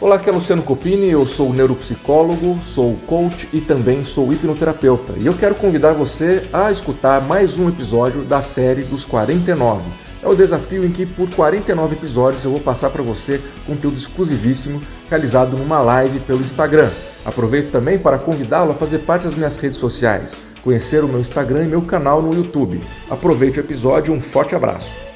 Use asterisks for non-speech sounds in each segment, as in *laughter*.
Olá, aqui é Luciano Copini, eu sou neuropsicólogo, sou coach e também sou hipnoterapeuta. E eu quero convidar você a escutar mais um episódio da série dos 49. É o desafio em que por 49 episódios eu vou passar para você conteúdo exclusivíssimo realizado numa live pelo Instagram. Aproveito também para convidá-lo a fazer parte das minhas redes sociais, conhecer o meu Instagram e meu canal no YouTube. Aproveite o episódio, um forte abraço.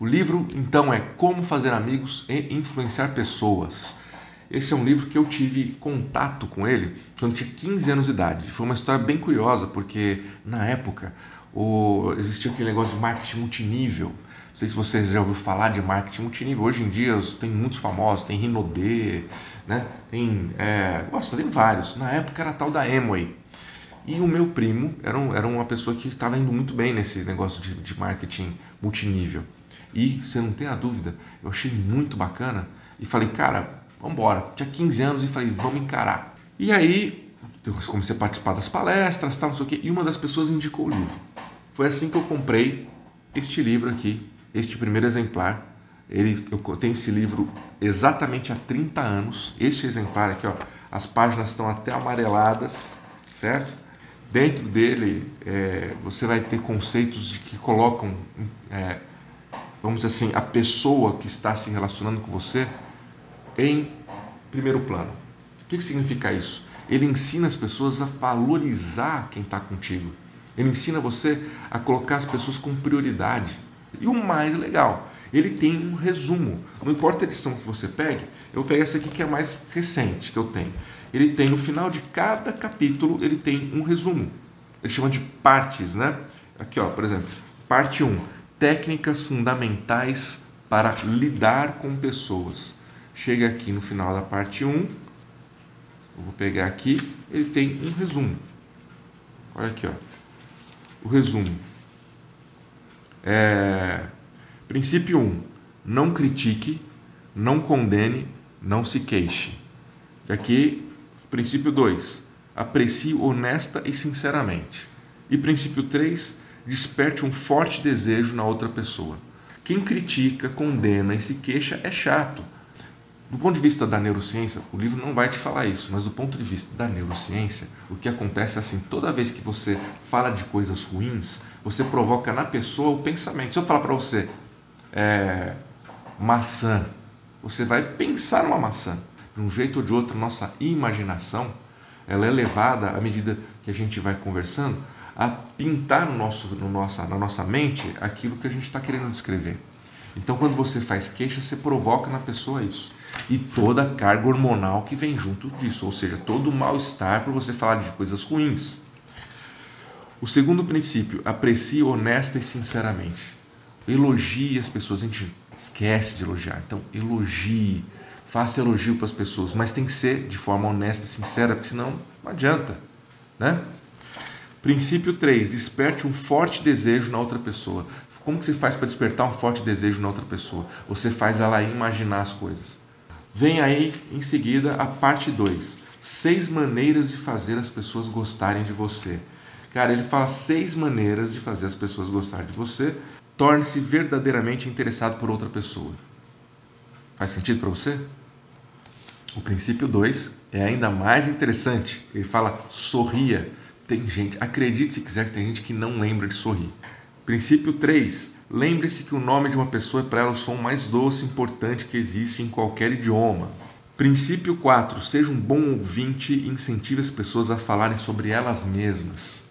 O livro, então, é Como Fazer Amigos e Influenciar Pessoas. Esse é um livro que eu tive contato com ele quando tinha 15 anos de idade. Foi uma história bem curiosa, porque na época o, existia aquele negócio de marketing multinível. Não sei se você já ouviu falar de marketing multinível. Hoje em dia tem muitos famosos, tem Rinodê, né? tem, é, nossa, tem vários. Na época era tal da Amway. E o meu primo era, um, era uma pessoa que estava indo muito bem nesse negócio de, de marketing multinível. E você não tem a dúvida, eu achei muito bacana e falei, cara, vamos embora. Tinha 15 anos e falei, vamos encarar. E aí eu comecei a participar das palestras, tal, não sei o quê, e uma das pessoas indicou o livro. Foi assim que eu comprei este livro aqui, este primeiro exemplar. Ele, eu tenho esse livro exatamente há 30 anos. Este exemplar aqui, ó, as páginas estão até amareladas, certo? Dentro dele é, você vai ter conceitos de que colocam é, vamos dizer assim, a pessoa que está se relacionando com você em primeiro plano. O que, que significa isso? Ele ensina as pessoas a valorizar quem está contigo. Ele ensina você a colocar as pessoas com prioridade. E o mais legal, ele tem um resumo. Não importa a edição que você pegue, eu pego essa aqui que é a mais recente que eu tenho. Ele tem no final de cada capítulo, ele tem um resumo. Ele chama de partes, né? Aqui, ó, por exemplo, parte 1 técnicas fundamentais para lidar com pessoas. Chega aqui no final da parte 1, eu vou pegar aqui, ele tem um resumo. Olha aqui, ó. O resumo. É, princípio 1. Não critique, não condene, não se queixe. E aqui, princípio 2. Aprecie honesta e sinceramente. E princípio 3 desperte um forte desejo na outra pessoa. Quem critica, condena e se queixa é chato. Do ponto de vista da neurociência, o livro não vai te falar isso, mas do ponto de vista da neurociência, o que acontece é assim: toda vez que você fala de coisas ruins, você provoca na pessoa o pensamento. Se eu falar para você, é, maçã, você vai pensar numa maçã. De um jeito ou de outro, nossa imaginação ela é levada à medida que a gente vai conversando a pintar no nosso, no nossa, na nossa mente aquilo que a gente está querendo descrever. Então, quando você faz queixa, você provoca na pessoa isso. E toda a carga hormonal que vem junto disso, ou seja, todo o mal-estar por você falar de coisas ruins. O segundo princípio, aprecie honesta e sinceramente. Elogie as pessoas, a gente esquece de elogiar. Então, elogie, faça elogio para as pessoas, mas tem que ser de forma honesta e sincera, porque senão não adianta, né? Princípio 3. Desperte um forte desejo na outra pessoa. Como que você faz para despertar um forte desejo na outra pessoa? Você faz ela imaginar as coisas. Vem aí em seguida a parte 2. Seis maneiras de fazer as pessoas gostarem de você. Cara, ele fala seis maneiras de fazer as pessoas gostarem de você. Torne-se verdadeiramente interessado por outra pessoa. Faz sentido para você? O princípio 2 é ainda mais interessante. Ele fala sorria tem gente, acredite se quiser, que tem gente que não lembra de sorrir. Princípio 3. Lembre-se que o nome de uma pessoa é para ela o som mais doce e importante que existe em qualquer idioma. Princípio 4. Seja um bom ouvinte e incentive as pessoas a falarem sobre elas mesmas.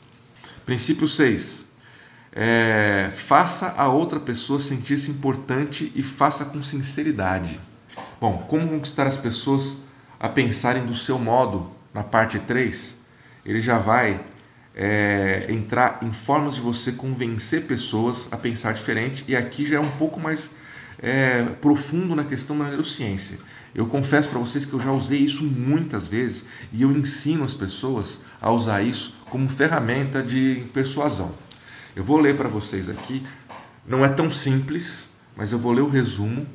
Princípio 6. É, faça a outra pessoa sentir-se importante e faça com sinceridade. Bom, como conquistar as pessoas a pensarem do seu modo, na parte 3, ele já vai é, entrar em formas de você convencer pessoas a pensar diferente, e aqui já é um pouco mais é, profundo na questão da neurociência. Eu confesso para vocês que eu já usei isso muitas vezes e eu ensino as pessoas a usar isso como ferramenta de persuasão. Eu vou ler para vocês aqui, não é tão simples, mas eu vou ler o resumo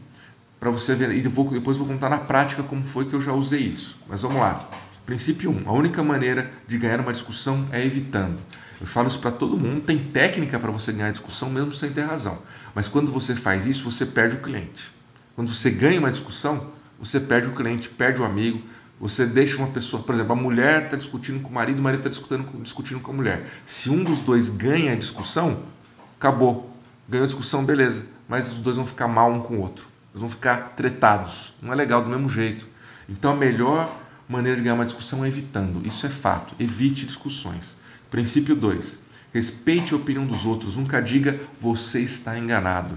para você ver e vou, depois vou contar na prática como foi que eu já usei isso. Mas vamos lá. Princípio 1. Um, a única maneira de ganhar uma discussão é evitando. Eu falo isso para todo mundo. Tem técnica para você ganhar discussão mesmo sem ter razão. Mas quando você faz isso, você perde o cliente. Quando você ganha uma discussão, você perde o cliente, perde o amigo, você deixa uma pessoa, por exemplo, a mulher está discutindo com o marido, o marido está discutindo, discutindo com a mulher. Se um dos dois ganha a discussão, acabou. Ganhou a discussão, beleza. Mas os dois vão ficar mal um com o outro. Eles vão ficar tretados. Não é legal do mesmo jeito. Então a melhor maneira de ganhar uma discussão é evitando. Isso é fato. Evite discussões. Princípio 2. Respeite a opinião dos outros. Nunca diga você está enganado.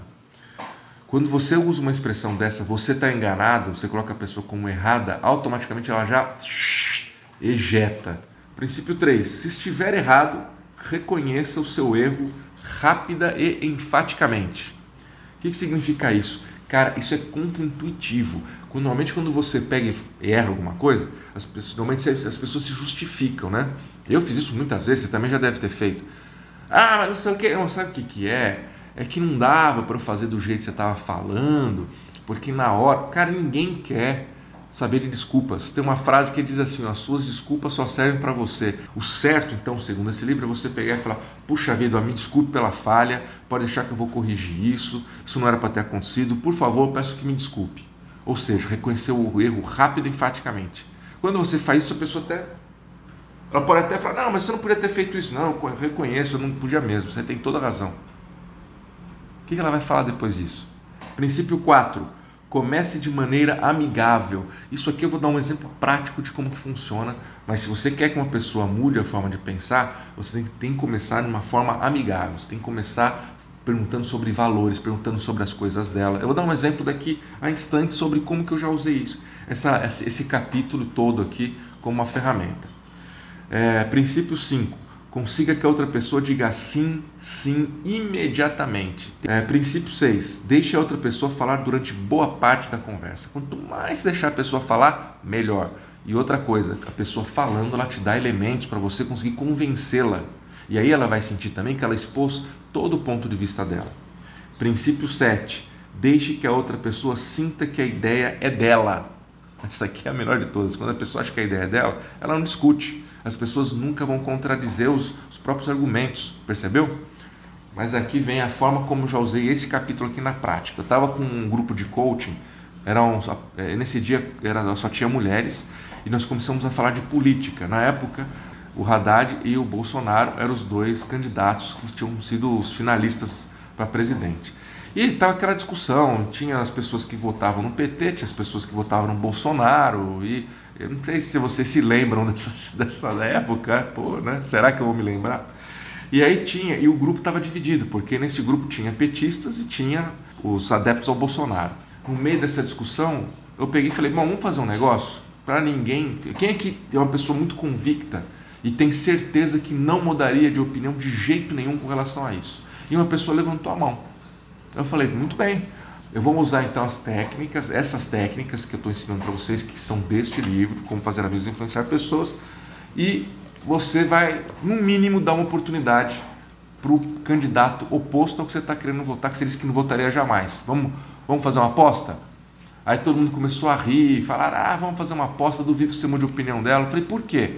Quando você usa uma expressão dessa, você está enganado, você coloca a pessoa como errada, automaticamente ela já ejeta. Princípio 3. Se estiver errado, reconheça o seu erro rápida e enfaticamente. O que, que significa isso? Cara, isso é contraintuitivo. Normalmente, quando você pega e erra alguma coisa, as pessoas, normalmente as pessoas se justificam, né? Eu fiz isso muitas vezes, você também já deve ter feito. Ah, mas não sei o que, não sabe o que, que é? É que não dava para eu fazer do jeito que você estava falando, porque na hora. Cara, ninguém quer saber de desculpas. Tem uma frase que diz assim: ó, as suas desculpas só servem para você. O certo, então, segundo esse livro, é você pegar e falar: puxa vida, me desculpe pela falha, pode deixar que eu vou corrigir isso, isso não era para ter acontecido, por favor, peço que me desculpe. Ou seja, reconhecer o erro rápido e enfaticamente. Quando você faz isso, a pessoa até. Ela pode até falar: não, mas você não podia ter feito isso. Não, eu reconheço, eu não podia mesmo, você tem toda a razão. O que ela vai falar depois disso? Princípio 4 Comece de maneira amigável. Isso aqui eu vou dar um exemplo prático de como que funciona, mas se você quer que uma pessoa mude a forma de pensar, você tem que começar de uma forma amigável. Você tem que começar perguntando sobre valores, perguntando sobre as coisas dela. Eu vou dar um exemplo daqui a instante sobre como que eu já usei isso, essa, esse capítulo todo aqui como uma ferramenta. É, princípio 5 Consiga que a outra pessoa diga sim, sim imediatamente. É, princípio 6. Deixe a outra pessoa falar durante boa parte da conversa. Quanto mais deixar a pessoa falar, melhor. E outra coisa, a pessoa falando, ela te dá elementos para você conseguir convencê-la. E aí ela vai sentir também que ela expôs todo o ponto de vista dela. Princípio 7. Deixe que a outra pessoa sinta que a ideia é dela. Essa aqui é a melhor de todas. Quando a pessoa acha que a ideia é dela, ela não discute as pessoas nunca vão contradizer os, os próprios argumentos, percebeu? Mas aqui vem a forma como eu já usei esse capítulo aqui na prática. Eu estava com um grupo de coaching, eram, é, nesse dia era, só tinha mulheres, e nós começamos a falar de política. Na época, o Haddad e o Bolsonaro eram os dois candidatos que tinham sido os finalistas para presidente. E estava aquela discussão, tinha as pessoas que votavam no PT, tinha as pessoas que votavam no Bolsonaro, e eu não sei se vocês se lembram *laughs* dessa, dessa época, pô, né? Será que eu vou me lembrar? E aí tinha, e o grupo estava dividido, porque nesse grupo tinha petistas e tinha os adeptos ao Bolsonaro. No meio dessa discussão, eu peguei e falei: bom, vamos fazer um negócio para ninguém. Quem é que é uma pessoa muito convicta e tem certeza que não mudaria de opinião de jeito nenhum com relação a isso? E uma pessoa levantou a mão. Eu falei: muito bem, eu vou usar então as técnicas, essas técnicas que eu estou ensinando para vocês, que são deste livro, como fazer amigos e influenciar pessoas, e você vai, no mínimo, dar uma oportunidade para o candidato oposto ao que você está querendo votar, que você disse que não votaria jamais. Vamos, vamos fazer uma aposta? Aí todo mundo começou a rir, falar, ah, vamos fazer uma aposta, duvido que você mude a opinião dela. Eu falei, por quê?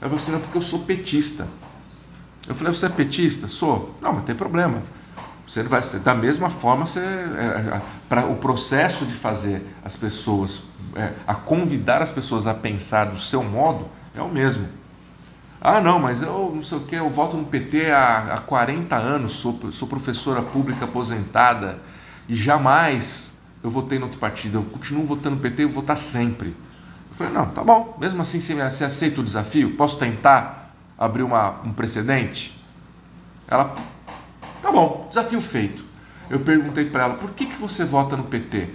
Eu falei assim, não, porque eu sou petista. Eu falei, você é petista? Sou. Não, mas tem problema. Você vai da mesma forma, você, é, é, para o processo de fazer as pessoas, é, a convidar as pessoas a pensar do seu modo, é o mesmo. Ah, não, mas eu não sei o que, eu voto no PT há, há 40 anos, sou, sou professora pública aposentada e jamais eu votei no outro partido, eu continuo votando no PT e vou votar sempre. Eu falei, não, tá bom, mesmo assim você, você aceita o desafio? Posso tentar abrir uma, um precedente? Ela Tá bom, desafio feito. Eu perguntei para ela, por que, que você vota no PT?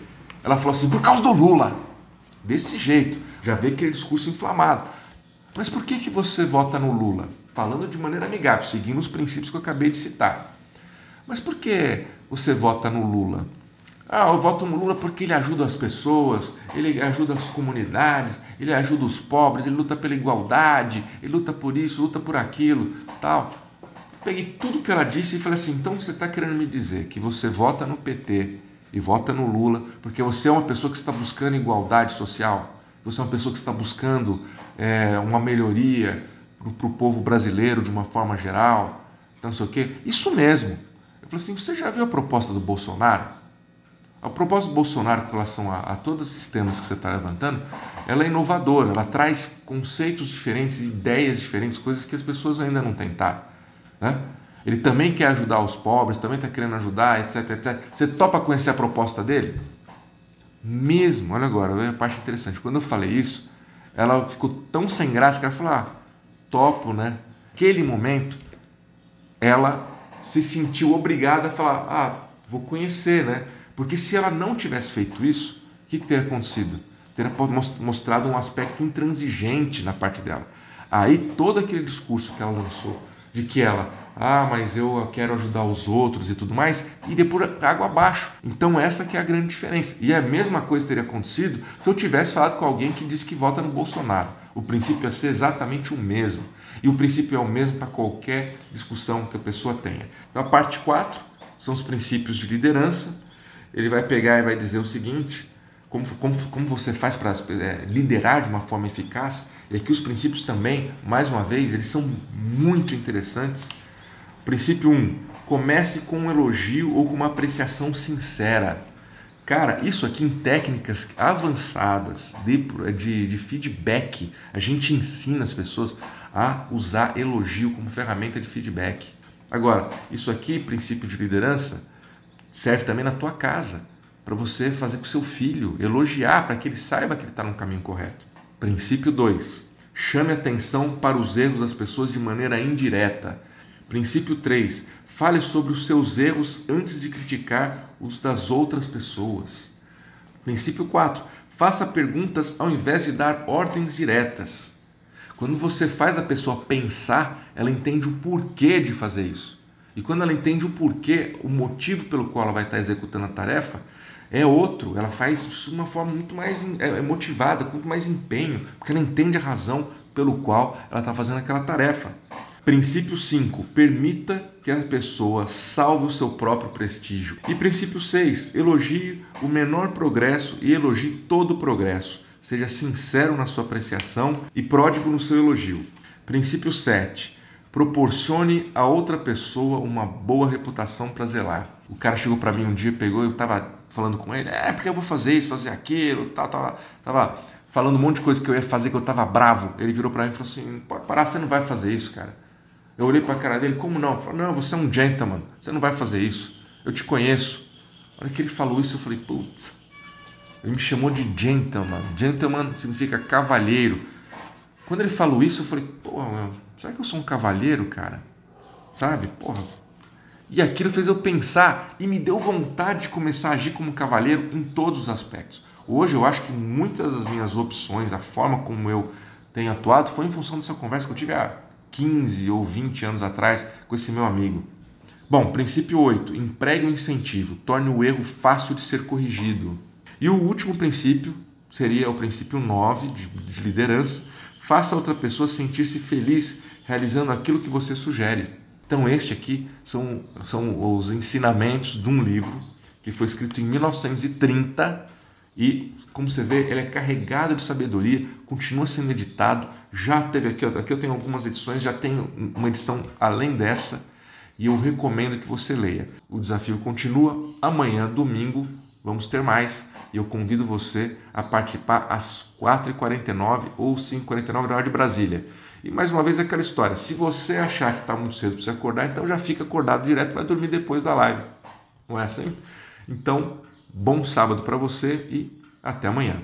Ela falou assim, por causa do Lula. Desse jeito, já vê aquele discurso inflamado. Mas por que, que você vota no Lula? Falando de maneira amigável, seguindo os princípios que eu acabei de citar. Mas por que você vota no Lula? Ah, eu voto no Lula porque ele ajuda as pessoas, ele ajuda as comunidades, ele ajuda os pobres, ele luta pela igualdade, ele luta por isso, luta por aquilo, tal. Peguei tudo que ela disse e falei assim: então você está querendo me dizer que você vota no PT e vota no Lula porque você é uma pessoa que está buscando igualdade social, você é uma pessoa que está buscando é, uma melhoria para o povo brasileiro de uma forma geral, então não sei o quê. Isso mesmo. Eu falei assim: você já viu a proposta do Bolsonaro? A proposta do Bolsonaro com relação a, a todos esses temas que você está levantando, ela é inovadora, ela traz conceitos diferentes, ideias diferentes, coisas que as pessoas ainda não tentaram. Né? Ele também quer ajudar os pobres, também está querendo ajudar, etc, etc. Você topa conhecer a proposta dele? Mesmo, olha agora, a parte interessante. Quando eu falei isso, ela ficou tão sem graça que ela falou: ah, topo, né? Naquele momento, ela se sentiu obrigada a falar: ah, vou conhecer, né? Porque se ela não tivesse feito isso, o que, que teria acontecido? Teria mostrado um aspecto intransigente na parte dela. Aí todo aquele discurso que ela lançou, de que ela, ah, mas eu quero ajudar os outros e tudo mais, e depois água abaixo. Então essa que é a grande diferença. E a mesma coisa teria acontecido se eu tivesse falado com alguém que disse que vota no Bolsonaro. O princípio ia ser exatamente o mesmo. E o princípio é o mesmo para qualquer discussão que a pessoa tenha. Então a parte 4 são os princípios de liderança. Ele vai pegar e vai dizer o seguinte: como, como, como você faz para é, liderar de uma forma eficaz? E aqui os princípios também, mais uma vez, eles são muito interessantes. Princípio 1: um, comece com um elogio ou com uma apreciação sincera. Cara, isso aqui em técnicas avançadas de, de, de, feedback, a gente ensina as pessoas a usar elogio como ferramenta de feedback. Agora, isso aqui, princípio de liderança, serve também na tua casa, para você fazer com seu filho, elogiar para que ele saiba que ele está no caminho correto. Princípio 2. Chame atenção para os erros das pessoas de maneira indireta. Princípio 3. Fale sobre os seus erros antes de criticar os das outras pessoas. Princípio 4. Faça perguntas ao invés de dar ordens diretas. Quando você faz a pessoa pensar, ela entende o porquê de fazer isso. E quando ela entende o porquê, o motivo pelo qual ela vai estar executando a tarefa, é outro. Ela faz de uma forma muito mais é, é motivada, com muito mais empenho, porque ela entende a razão pelo qual ela está fazendo aquela tarefa. Princípio 5. Permita que a pessoa salve o seu próprio prestígio. E princípio 6. Elogie o menor progresso e elogie todo o progresso. Seja sincero na sua apreciação e pródigo no seu elogio. Princípio 7. Proporcione a outra pessoa uma boa reputação para zelar. O cara chegou para mim um dia, pegou, eu estava falando com ele, é porque eu vou fazer isso, fazer aquilo, tal, tava, tava falando um monte de coisa que eu ia fazer que eu tava bravo. Ele virou para mim e falou assim: "Pode parar, você não vai fazer isso, cara". Eu olhei para a cara dele, como não? Falei, não, você é um gentleman, você não vai fazer isso. Eu te conheço. A hora que ele falou isso, eu falei, putz. Ele me chamou de gentleman. Gentleman significa cavalheiro. Quando ele falou isso, eu falei, porra, será que eu sou um cavalheiro, cara? Sabe? Porra, e aquilo fez eu pensar e me deu vontade de começar a agir como cavaleiro em todos os aspectos. Hoje eu acho que muitas das minhas opções, a forma como eu tenho atuado, foi em função dessa conversa que eu tive há 15 ou 20 anos atrás com esse meu amigo. Bom, princípio 8. Empregue o um incentivo, torne o erro fácil de ser corrigido. E o último princípio seria o princípio 9 de, de liderança. Faça outra pessoa sentir-se feliz realizando aquilo que você sugere. Então, este aqui são, são os ensinamentos de um livro que foi escrito em 1930 e, como você vê, ele é carregado de sabedoria, continua sendo editado. Já teve aqui, aqui eu tenho algumas edições, já tenho uma edição além dessa e eu recomendo que você leia. O desafio continua. Amanhã, domingo, vamos ter mais e eu convido você a participar às 4h49 ou 5h49 na hora de Brasília. E mais uma vez aquela história: se você achar que está muito cedo para você acordar, então já fica acordado direto, vai dormir depois da live. Não é assim? Então, bom sábado para você e até amanhã.